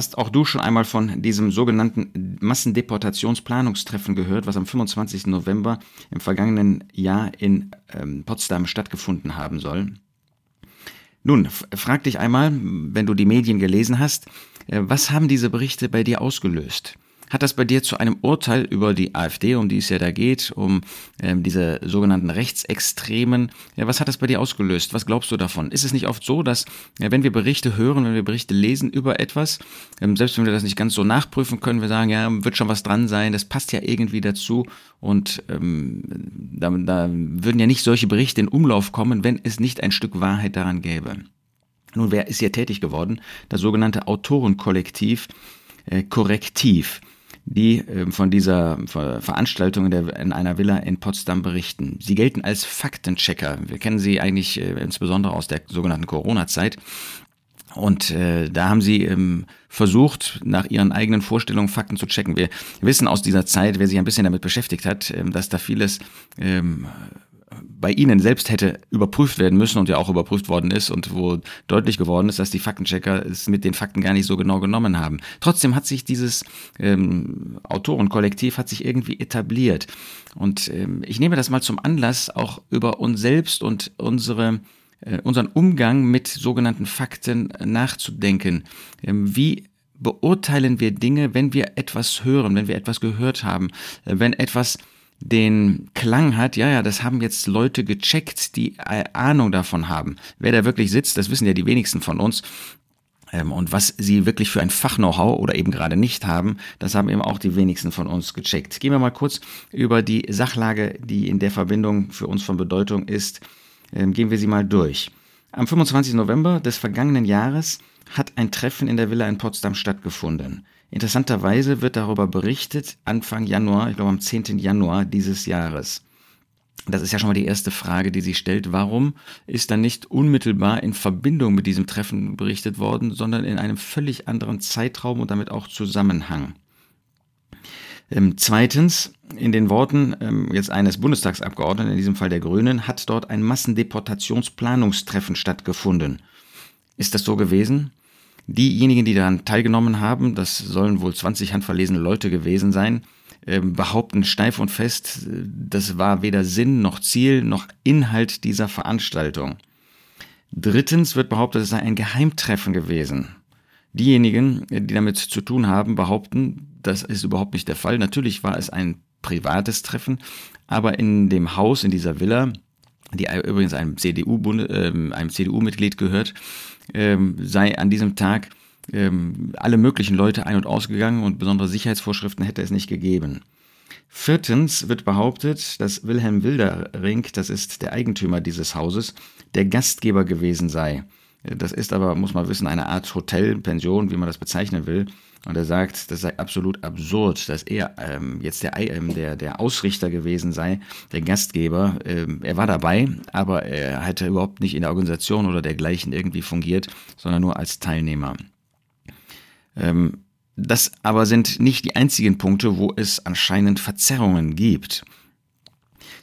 Hast auch du schon einmal von diesem sogenannten Massendeportationsplanungstreffen gehört, was am 25. November im vergangenen Jahr in ähm, Potsdam stattgefunden haben soll? Nun, frag dich einmal, wenn du die Medien gelesen hast, äh, was haben diese Berichte bei dir ausgelöst? Hat das bei dir zu einem Urteil über die AfD, um die es ja da geht, um ähm, diese sogenannten Rechtsextremen, ja, was hat das bei dir ausgelöst? Was glaubst du davon? Ist es nicht oft so, dass ja, wenn wir Berichte hören, wenn wir Berichte lesen über etwas, ähm, selbst wenn wir das nicht ganz so nachprüfen können, wir sagen, ja, wird schon was dran sein, das passt ja irgendwie dazu und ähm, da, da würden ja nicht solche Berichte in Umlauf kommen, wenn es nicht ein Stück Wahrheit daran gäbe. Nun, wer ist hier tätig geworden? Das sogenannte Autorenkollektiv äh, Korrektiv die ähm, von dieser Veranstaltung in einer Villa in Potsdam berichten. Sie gelten als Faktenchecker. Wir kennen sie eigentlich äh, insbesondere aus der sogenannten Corona-Zeit. Und äh, da haben sie ähm, versucht, nach ihren eigenen Vorstellungen Fakten zu checken. Wir wissen aus dieser Zeit, wer sich ein bisschen damit beschäftigt hat, ähm, dass da vieles ähm, bei Ihnen selbst hätte überprüft werden müssen und ja auch überprüft worden ist und wo deutlich geworden ist, dass die Faktenchecker es mit den Fakten gar nicht so genau genommen haben. Trotzdem hat sich dieses ähm, Autorenkollektiv hat sich irgendwie etabliert. Und ähm, ich nehme das mal zum Anlass, auch über uns selbst und unsere äh, unseren Umgang mit sogenannten Fakten nachzudenken. Ähm, wie beurteilen wir Dinge, wenn wir etwas hören, wenn wir etwas gehört haben, äh, wenn etwas den Klang hat, ja, ja, das haben jetzt Leute gecheckt, die Ahnung davon haben. Wer da wirklich sitzt, das wissen ja die wenigsten von uns. Ähm, und was sie wirklich für ein Fach-Know-how oder eben gerade nicht haben, das haben eben auch die wenigsten von uns gecheckt. Gehen wir mal kurz über die Sachlage, die in der Verbindung für uns von Bedeutung ist, ähm, gehen wir sie mal durch. Am 25. November des vergangenen Jahres hat ein Treffen in der Villa in Potsdam stattgefunden. Interessanterweise wird darüber berichtet Anfang Januar, ich glaube am 10. Januar dieses Jahres. Das ist ja schon mal die erste Frage, die sich stellt. Warum ist dann nicht unmittelbar in Verbindung mit diesem Treffen berichtet worden, sondern in einem völlig anderen Zeitraum und damit auch Zusammenhang? Ähm, zweitens, in den Worten ähm, jetzt eines Bundestagsabgeordneten, in diesem Fall der Grünen, hat dort ein Massendeportationsplanungstreffen stattgefunden. Ist das so gewesen? Diejenigen, die daran teilgenommen haben, das sollen wohl 20 handverlesene Leute gewesen sein, ähm, behaupten steif und fest, das war weder Sinn noch Ziel noch Inhalt dieser Veranstaltung. Drittens wird behauptet, es sei ein Geheimtreffen gewesen. Diejenigen, die damit zu tun haben, behaupten, das ist überhaupt nicht der Fall. Natürlich war es ein privates Treffen, aber in dem Haus, in dieser Villa, die übrigens einem CDU-Mitglied äh, einem CDU gehört, ähm, sei an diesem Tag ähm, alle möglichen Leute ein- und ausgegangen und besondere Sicherheitsvorschriften hätte es nicht gegeben. Viertens wird behauptet, dass Wilhelm Wildering, das ist der Eigentümer dieses Hauses, der Gastgeber gewesen sei. Das ist aber, muss man wissen, eine Art Hotel, Pension, wie man das bezeichnen will. Und er sagt, das sei absolut absurd, dass er ähm, jetzt der, ähm, der, der Ausrichter gewesen sei, der Gastgeber. Ähm, er war dabei, aber er hätte überhaupt nicht in der Organisation oder dergleichen irgendwie fungiert, sondern nur als Teilnehmer. Ähm, das aber sind nicht die einzigen Punkte, wo es anscheinend Verzerrungen gibt.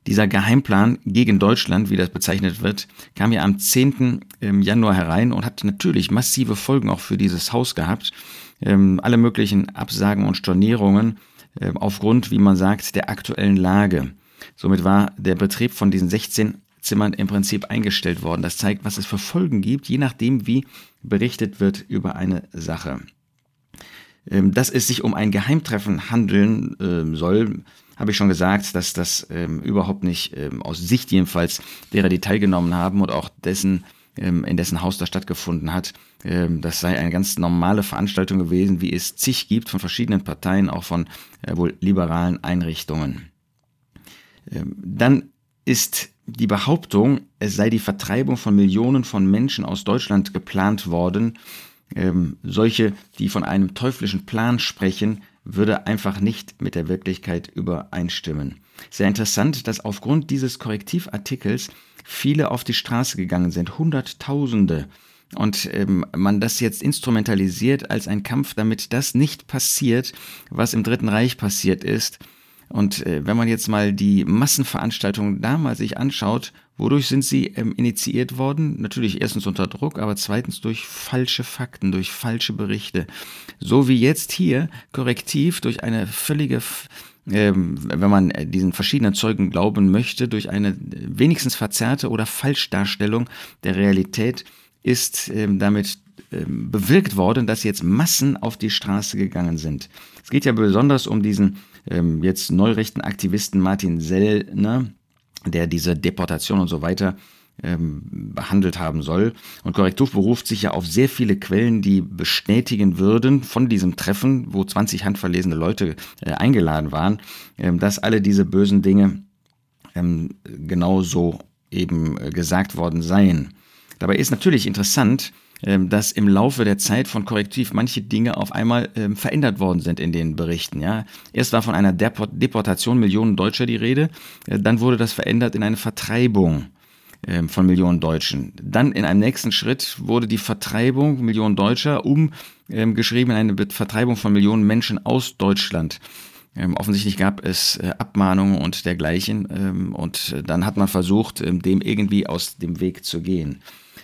Dieser Geheimplan gegen Deutschland, wie das bezeichnet wird, kam ja am 10. Ähm, Januar herein und hat natürlich massive Folgen auch für dieses Haus gehabt. Ähm, alle möglichen Absagen und Stornierungen äh, aufgrund, wie man sagt, der aktuellen Lage. Somit war der Betrieb von diesen 16 Zimmern im Prinzip eingestellt worden. Das zeigt, was es für Folgen gibt, je nachdem, wie berichtet wird über eine Sache. Ähm, dass es sich um ein Geheimtreffen handeln äh, soll, habe ich schon gesagt, dass das ähm, überhaupt nicht ähm, aus Sicht jedenfalls derer, die teilgenommen haben und auch dessen, in dessen Haus das stattgefunden hat, ähm, das sei eine ganz normale Veranstaltung gewesen, wie es zig gibt von verschiedenen Parteien, auch von äh, wohl liberalen Einrichtungen. Ähm, dann ist die Behauptung, es sei die Vertreibung von Millionen von Menschen aus Deutschland geplant worden, ähm, solche, die von einem teuflischen Plan sprechen, würde einfach nicht mit der Wirklichkeit übereinstimmen. Sehr interessant, dass aufgrund dieses Korrektivartikels viele auf die Straße gegangen sind, Hunderttausende. Und ähm, man das jetzt instrumentalisiert als ein Kampf, damit das nicht passiert, was im Dritten Reich passiert ist. Und äh, wenn man jetzt mal die Massenveranstaltungen damals sich anschaut, Wodurch sind sie ähm, initiiert worden? Natürlich erstens unter Druck, aber zweitens durch falsche Fakten, durch falsche Berichte. So wie jetzt hier korrektiv durch eine völlige, wenn man äh, diesen verschiedenen Zeugen glauben möchte, durch eine wenigstens verzerrte oder Falschdarstellung der Realität ist ähm, damit ähm, bewirkt worden, dass jetzt Massen auf die Straße gegangen sind. Es geht ja besonders um diesen ähm, jetzt neurechten Aktivisten Martin Sellner, der diese Deportation und so weiter ähm, behandelt haben soll. Und Korrektiv beruft sich ja auf sehr viele Quellen, die bestätigen würden von diesem Treffen, wo 20 handverlesene Leute äh, eingeladen waren, ähm, dass alle diese bösen Dinge ähm, genauso eben äh, gesagt worden seien. Dabei ist natürlich interessant, ähm, dass im Laufe der Zeit von Korrektiv manche Dinge auf einmal ähm, verändert worden sind in den Berichten. Ja, erst war von einer Deportation Millionen Deutscher die Rede, äh, dann wurde das verändert in eine Vertreibung von Millionen Deutschen. Dann in einem nächsten Schritt wurde die Vertreibung Millionen Deutscher umgeschrieben in eine Vertreibung von Millionen Menschen aus Deutschland. Ähm, offensichtlich gab es äh, Abmahnungen und dergleichen ähm, und dann hat man versucht, ähm, dem irgendwie aus dem Weg zu gehen.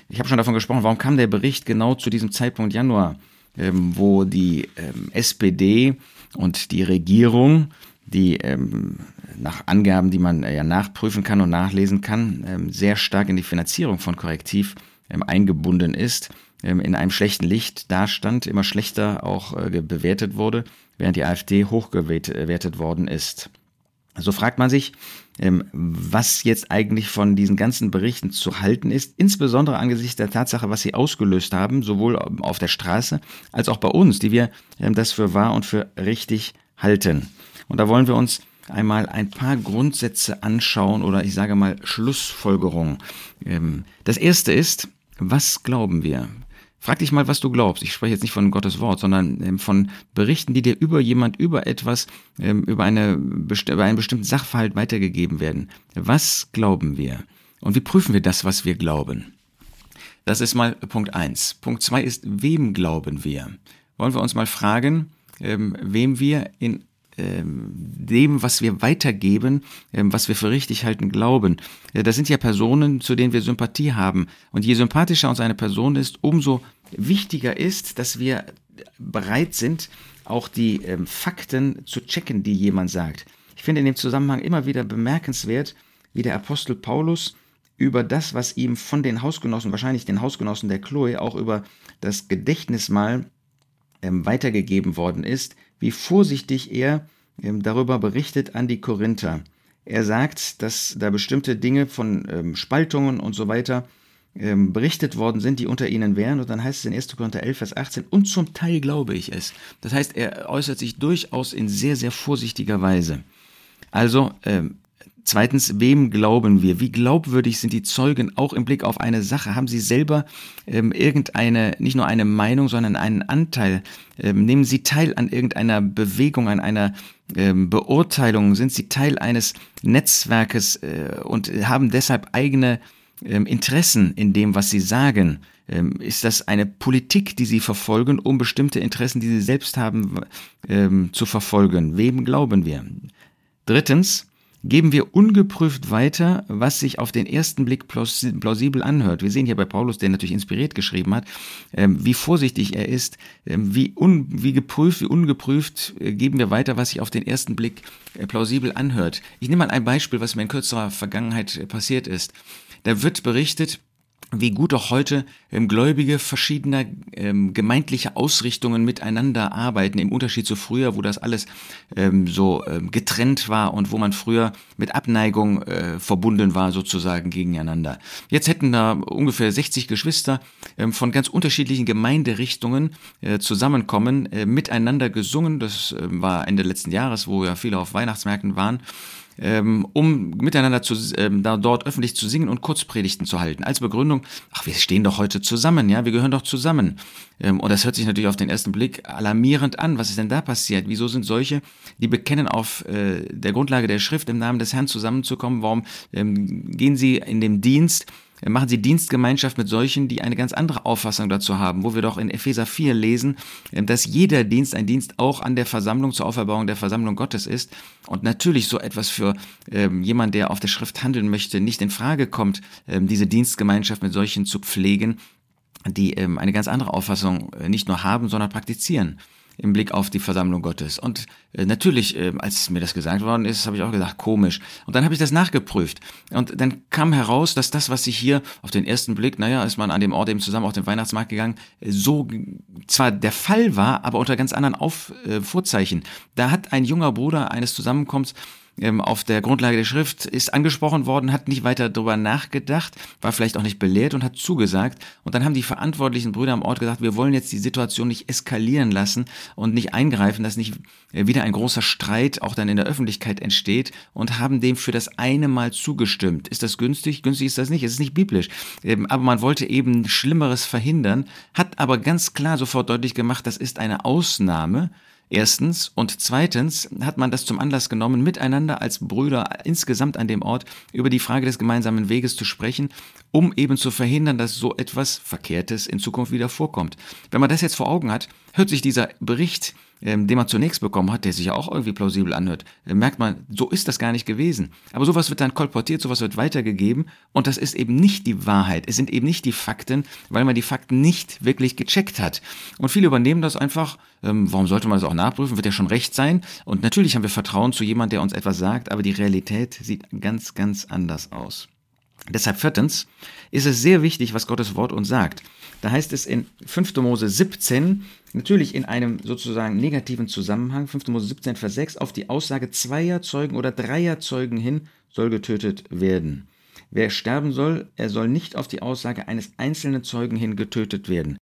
Ich habe schon davon gesprochen, warum kam der Bericht genau zu diesem Zeitpunkt Januar, ähm, wo die ähm, SPD und die Regierung, die ähm, nach Angaben, die man äh, ja nachprüfen kann und nachlesen kann, ähm, sehr stark in die Finanzierung von Korrektiv ähm, eingebunden ist, ähm, in einem schlechten Licht dastand, immer schlechter auch äh, bewertet wurde, während die AfD hochgewertet worden ist. So fragt man sich, was jetzt eigentlich von diesen ganzen Berichten zu halten ist, insbesondere angesichts der Tatsache, was sie ausgelöst haben, sowohl auf der Straße als auch bei uns, die wir das für wahr und für richtig halten. Und da wollen wir uns einmal ein paar Grundsätze anschauen oder ich sage mal Schlussfolgerungen. Ähm, das erste ist, was glauben wir? Frag dich mal, was du glaubst. Ich spreche jetzt nicht von Gottes Wort, sondern ähm, von Berichten, die dir über jemand, über etwas, ähm, über, eine, über einen bestimmten Sachverhalt weitergegeben werden. Was glauben wir? Und wie prüfen wir das, was wir glauben? Das ist mal Punkt eins. Punkt zwei ist, wem glauben wir? Wollen wir uns mal fragen, wem wir in dem, was wir weitergeben, ähm, was wir für richtig halten, glauben. Das sind ja Personen, zu denen wir Sympathie haben. Und je sympathischer uns eine Person ist, umso wichtiger ist, dass wir bereit sind, auch die ähm, Fakten zu checken, die jemand sagt. Ich finde in dem Zusammenhang immer wieder bemerkenswert, wie der Apostel Paulus über das, was ihm von den Hausgenossen, wahrscheinlich den Hausgenossen der Chloe, auch über das Gedächtnismal ähm, weitergegeben worden ist, wie vorsichtig er ähm, darüber berichtet an die Korinther. Er sagt, dass da bestimmte Dinge von ähm, Spaltungen und so weiter ähm, berichtet worden sind, die unter ihnen wären. Und dann heißt es in 1. Korinther 11, Vers 18, und zum Teil glaube ich es. Das heißt, er äußert sich durchaus in sehr, sehr vorsichtiger Weise. Also, Zweitens, wem glauben wir? Wie glaubwürdig sind die Zeugen auch im Blick auf eine Sache? Haben sie selber ähm, irgendeine, nicht nur eine Meinung, sondern einen Anteil? Ähm, nehmen sie teil an irgendeiner Bewegung, an einer ähm, Beurteilung? Sind sie Teil eines Netzwerkes äh, und haben deshalb eigene ähm, Interessen in dem, was sie sagen? Ähm, ist das eine Politik, die sie verfolgen, um bestimmte Interessen, die sie selbst haben, ähm, zu verfolgen? Wem glauben wir? Drittens, geben wir ungeprüft weiter, was sich auf den ersten Blick plausibel anhört. Wir sehen hier bei Paulus, der natürlich inspiriert geschrieben hat, ähm, wie vorsichtig er ist, ähm, wie, un, wie geprüft, wie ungeprüft äh, geben wir weiter, was sich auf den ersten Blick äh, plausibel anhört. Ich nehme mal ein Beispiel, was mir in kürzerer Vergangenheit äh, passiert ist. Da wird berichtet, wie gut auch heute ähm, Gläubige verschiedener ähm, gemeindlicher Ausrichtungen miteinander arbeiten, im Unterschied zu früher, wo das alles ähm, so ähm, getrennt war und wo man früher mit Abneigung äh, verbunden war, sozusagen gegeneinander. Jetzt hätten da ungefähr 60 Geschwister ähm, von ganz unterschiedlichen Gemeinderichtungen äh, zusammenkommen, äh, miteinander gesungen. Das ähm, war Ende letzten Jahres, wo ja viele auf Weihnachtsmärkten waren ähm, um miteinander zu, ähm, da dort öffentlich zu singen und Kurzpredigten zu halten. Als Begründung, ach, wir stehen doch heute zusammen, ja, wir gehören doch zusammen. Ähm, und das hört sich natürlich auf den ersten Blick alarmierend an. Was ist denn da passiert? Wieso sind solche, die bekennen auf äh, der Grundlage der Schrift im Namen des Herrn zusammenzukommen? Warum ähm, gehen sie in dem Dienst machen sie Dienstgemeinschaft mit solchen, die eine ganz andere Auffassung dazu haben, wo wir doch in Epheser 4 lesen, äh, dass jeder Dienst ein Dienst auch an der Versammlung zur Auferbauung der Versammlung Gottes ist. Und natürlich so etwas für ähm, jemand, der auf der Schrift handeln möchte, nicht in Frage kommt, ähm, diese Dienstgemeinschaft mit solchen zu pflegen, die ähm, eine ganz andere Auffassung äh, nicht nur haben, sondern praktizieren im Blick auf die Versammlung Gottes. Und äh, natürlich, äh, als mir das gesagt worden ist, habe ich auch gesagt, komisch. Und dann habe ich das nachgeprüft. Und dann kam heraus, dass das, was sich hier auf den ersten Blick, naja, ist man an dem Ort eben zusammen auf den Weihnachtsmarkt gegangen, äh, so zwar der Fall war, aber unter ganz anderen auf, äh, Vorzeichen. Da hat ein junger Bruder eines Zusammenkommens ähm, auf der Grundlage der Schrift ist angesprochen worden, hat nicht weiter darüber nachgedacht, war vielleicht auch nicht belehrt und hat zugesagt. Und dann haben die verantwortlichen Brüder am Ort gesagt, wir wollen jetzt die Situation nicht eskalieren lassen und nicht eingreifen, dass nicht äh, wieder ein großer Streit auch dann in der Öffentlichkeit entsteht und haben dem für das eine Mal zugestimmt. Ist das günstig? Günstig ist das nicht, es ist nicht biblisch. Ähm, aber man wollte eben Schlimmeres verhindern, hat aber ganz klar sofort deutlich gemacht, das ist eine Ausnahme Erstens. Und zweitens hat man das zum Anlass genommen, miteinander als Brüder insgesamt an dem Ort über die Frage des gemeinsamen Weges zu sprechen, um eben zu verhindern, dass so etwas Verkehrtes in Zukunft wieder vorkommt. Wenn man das jetzt vor Augen hat, hört sich dieser Bericht ähm, den man zunächst bekommen hat, der sich ja auch irgendwie plausibel anhört, äh, merkt man, so ist das gar nicht gewesen. Aber sowas wird dann kolportiert, sowas wird weitergegeben und das ist eben nicht die Wahrheit. Es sind eben nicht die Fakten, weil man die Fakten nicht wirklich gecheckt hat. Und viele übernehmen das einfach, ähm, warum sollte man das auch nachprüfen, wird ja schon recht sein. Und natürlich haben wir Vertrauen zu jemandem, der uns etwas sagt, aber die Realität sieht ganz, ganz anders aus. Deshalb viertens ist es sehr wichtig, was Gottes Wort uns sagt. Da heißt es in 5. Mose 17, natürlich in einem sozusagen negativen Zusammenhang, 5. Mose 17, Vers 6, auf die Aussage zweier Zeugen oder dreier Zeugen hin soll getötet werden. Wer sterben soll, er soll nicht auf die Aussage eines einzelnen Zeugen hin getötet werden.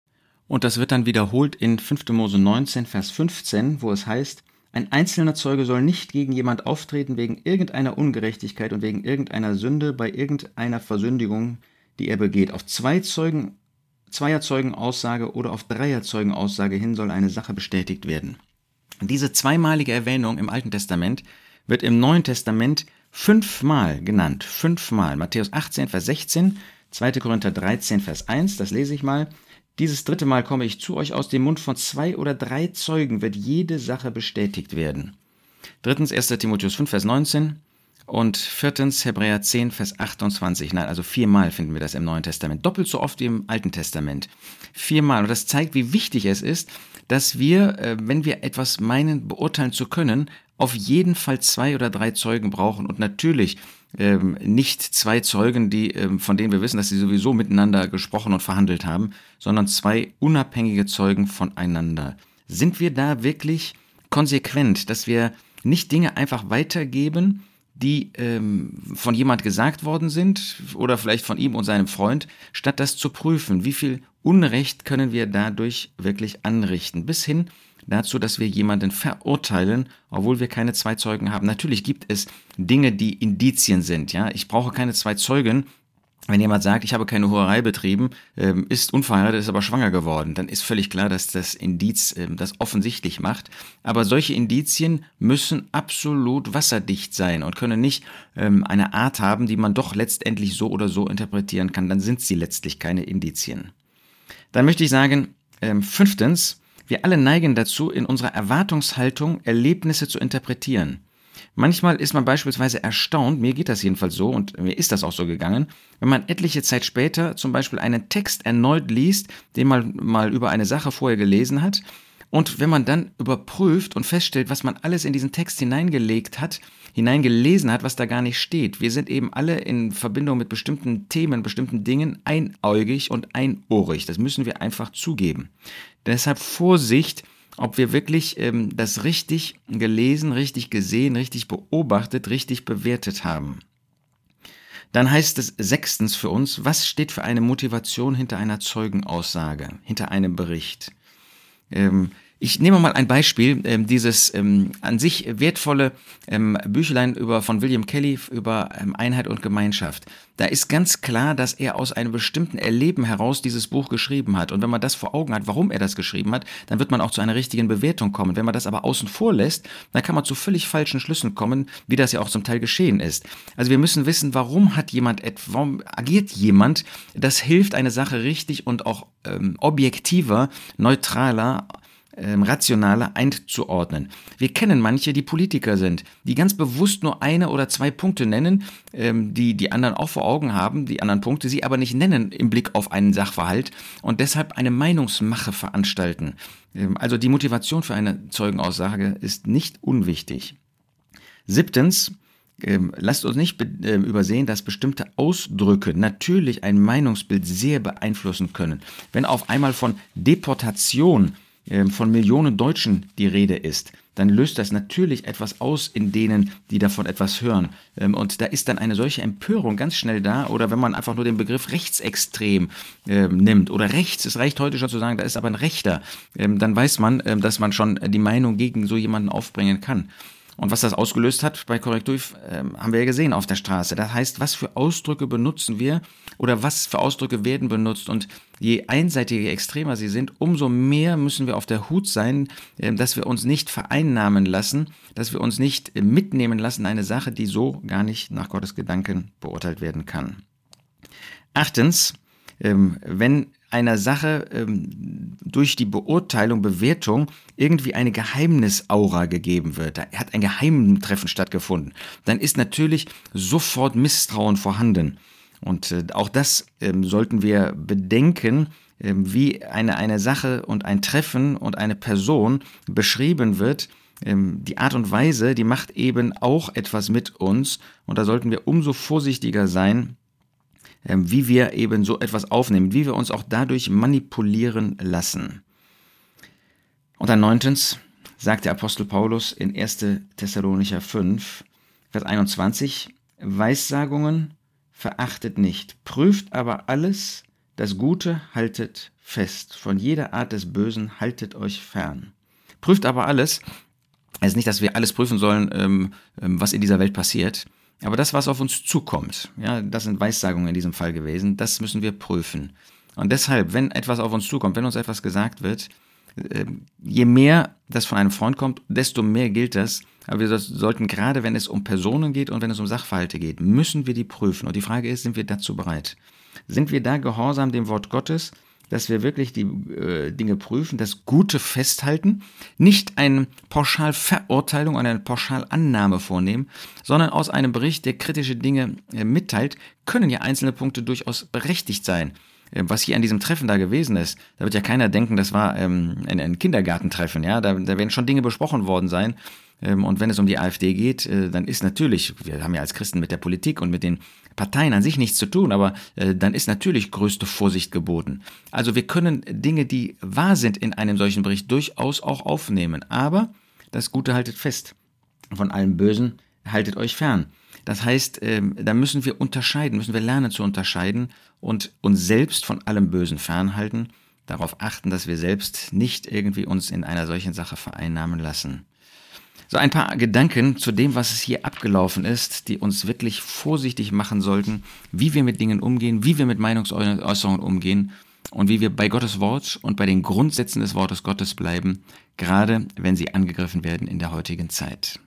Und das wird dann wiederholt in 5. Mose 19, Vers 15, wo es heißt, ein einzelner Zeuge soll nicht gegen jemand auftreten wegen irgendeiner Ungerechtigkeit und wegen irgendeiner Sünde bei irgendeiner Versündigung, die er begeht. Auf zwei Zeugen Zweierzeugenaussage oder auf Dreierzeugenaussage hin soll eine Sache bestätigt werden. Diese zweimalige Erwähnung im Alten Testament wird im Neuen Testament fünfmal genannt. Fünfmal. Matthäus 18, Vers 16, 2. Korinther 13, Vers 1, das lese ich mal. Dieses dritte Mal komme ich zu euch, aus dem Mund von zwei oder drei Zeugen wird jede Sache bestätigt werden. Drittens 1. Timotheus 5, Vers 19. Und viertens Hebräer 10, Vers 28. Nein, also viermal finden wir das im Neuen Testament. Doppelt so oft wie im Alten Testament. Viermal. Und das zeigt, wie wichtig es ist, dass wir, äh, wenn wir etwas meinen, beurteilen zu können, auf jeden Fall zwei oder drei Zeugen brauchen. Und natürlich ähm, nicht zwei Zeugen, die, ähm, von denen wir wissen, dass sie sowieso miteinander gesprochen und verhandelt haben, sondern zwei unabhängige Zeugen voneinander. Sind wir da wirklich konsequent, dass wir nicht Dinge einfach weitergeben, die ähm, von jemand gesagt worden sind oder vielleicht von ihm und seinem Freund, statt das zu prüfen, wie viel Unrecht können wir dadurch wirklich anrichten, bis hin dazu, dass wir jemanden verurteilen, obwohl wir keine zwei Zeugen haben. Natürlich gibt es Dinge, die Indizien sind. Ja, ich brauche keine zwei Zeugen, wenn jemand sagt, ich habe keine Hurerei betrieben, ähm, ist unverheiratet, ist aber schwanger geworden, dann ist völlig klar, dass das Indiz ähm, das offensichtlich macht. Aber solche Indizien müssen absolut wasserdicht sein und können nicht ähm, eine Art haben, die man doch letztendlich so oder so interpretieren kann. Dann sind sie letztlich keine Indizien. Dann möchte ich sagen, fünftens, wir alle neigen dazu, in unserer Erwartungshaltung Erlebnisse zu interpretieren. Manchmal ist man beispielsweise erstaunt, mir geht das jedenfalls so und mir ist das auch so gegangen, wenn man etliche Zeit später zum Beispiel einen Text erneut liest, den man mal über eine Sache vorher gelesen hat, und wenn man dann überprüft und feststellt, was man alles in diesen Text hineingelegt hat, hineingelesen hat, was da gar nicht steht. Wir sind eben alle in Verbindung mit bestimmten Themen, bestimmten Dingen einäugig und einohrig. Das müssen wir einfach zugeben. Deshalb Vorsicht, ob wir wirklich ähm, das richtig gelesen, richtig gesehen, richtig beobachtet, richtig bewertet haben. Dann heißt es sechstens für uns, was steht für eine Motivation hinter einer Zeugenaussage, hinter einem Bericht? Ähm, Ich nehme mal ein Beispiel, ähm, dieses ähm, an sich wertvolle ähm, Büchlein über, von William Kelly über ähm, Einheit und Gemeinschaft. Da ist ganz klar, dass er aus einem bestimmten Erleben heraus dieses Buch geschrieben hat. Und wenn man das vor Augen hat, warum er das geschrieben hat, dann wird man auch zu einer richtigen Bewertung kommen. Wenn man das aber außen vor lässt, dann kann man zu völlig falschen Schlüssen kommen, wie das ja auch zum Teil geschehen ist. Also wir müssen wissen, warum hat jemand, warum agiert jemand, das hilft, eine Sache richtig und auch ähm, objektiver, neutraler ähm, rationaler einzuordnen. Wir kennen manche, die Politiker sind, die ganz bewusst nur eine oder zwei Punkte nennen, ähm, die die anderen auch vor Augen haben, die anderen Punkte sie aber nicht nennen im Blick auf einen Sachverhalt und deshalb eine Meinungsmache veranstalten. Ähm, also die Motivation für eine Zeugenaussage ist nicht unwichtig. Siebtens, ähm, lasst uns nicht äh, übersehen, dass bestimmte Ausdrücke natürlich ein Meinungsbild sehr beeinflussen können. Wenn auf einmal von Deportation ähm, von Millionen Deutschen die Rede ist, dann löst das natürlich etwas aus in denen, die davon etwas hören. Ähm, und da ist dann eine solche Empörung ganz schnell da. Oder wenn man einfach nur den Begriff rechtsextrem ähm, nimmt oder rechts, es reicht heute schon zu sagen, da ist aber ein Rechter, ähm, dann weiß man, ähm, dass man schon die Meinung gegen so jemanden aufbringen kann. Und was das ausgelöst hat bei Korrektiv, äh, haben wir ja gesehen auf der Straße. Das heißt, was für Ausdrücke benutzen wir oder was für Ausdrücke werden benutzt. Und je einseitiger, je extremer sie sind, umso mehr müssen wir auf der Hut sein, äh, dass wir uns nicht vereinnahmen lassen, dass wir uns nicht äh, mitnehmen lassen, eine Sache, die so gar nicht nach Gottes Gedanken beurteilt werden kann. Achtens, ähm, wenn einer Sache ähm, durch die Beurteilung, Bewertung irgendwie eine Geheimnisaura gegeben wird, da hat ein Geheimtreffen stattgefunden, dann ist natürlich sofort Misstrauen vorhanden. Und äh, auch das ähm, sollten wir bedenken, äh, wie eine, eine Sache und ein Treffen und eine Person beschrieben wird. Ähm, die Art und Weise, die macht eben auch etwas mit uns. Und da sollten wir umso vorsichtiger sein, ähm, wie wir eben so etwas aufnehmen, wie wir uns auch dadurch manipulieren lassen. Und dann neuntens sagt der Apostel Paulus in 1. Thessalonicher 5, Vers 21, Weissagungen verachtet nicht, prüft aber alles, das Gute haltet fest, von jeder Art des Bösen haltet euch fern. Prüft aber alles, also nicht, dass wir alles prüfen sollen, ähm, ähm, was in dieser Welt passiert, aber das, was auf uns zukommt, ja, das sind Weissagungen in diesem Fall gewesen, das müssen wir prüfen. Und deshalb, wenn etwas auf uns zukommt, wenn uns etwas gesagt wird, äh, je mehr das von einem Freund kommt, desto mehr gilt das. Aber wir sollten gerade, wenn es um Personen geht und wenn es um Sachverhalte geht, müssen wir die prüfen. Und die Frage ist, sind wir dazu bereit? Sind wir da gehorsam dem Wort Gottes? Dass wir wirklich die äh, Dinge prüfen, das Gute festhalten, nicht eine Pauschalverurteilung, eine Pauschalannahme vornehmen, sondern aus einem Bericht, der kritische Dinge äh, mitteilt, können ja einzelne Punkte durchaus berechtigt sein. Äh, was hier an diesem Treffen da gewesen ist, da wird ja keiner denken, das war ähm, ein, ein Kindergartentreffen, ja, da, da werden schon Dinge besprochen worden sein, und wenn es um die AfD geht, äh, dann ist natürlich, wir haben ja als Christen mit der Politik und mit den Parteien an sich nichts zu tun, aber äh, dann ist natürlich größte Vorsicht geboten. Also wir können Dinge, die wahr sind in einem solchen Bericht, durchaus auch aufnehmen. Aber das Gute haltet fest. Von allem Bösen haltet euch fern. Das heißt, ähm, da müssen wir unterscheiden, müssen wir lernen zu unterscheiden und uns selbst von allem Bösen fernhalten, darauf achten, dass wir selbst nicht irgendwie uns in einer solchen Sache vereinnahmen lassen. So ein paar Gedanken zu dem, was es hier abgelaufen ist, die uns wirklich vorsichtig machen sollten, wie wir mit Dingen umgehen, wie wir mit Meinungsäußerungen umgehen und wie wir bei Gottes Wort und bei den Grundsätzen des Wortes Gottes bleiben, gerade wenn sie angegriffen werden in der heutigen Zeit.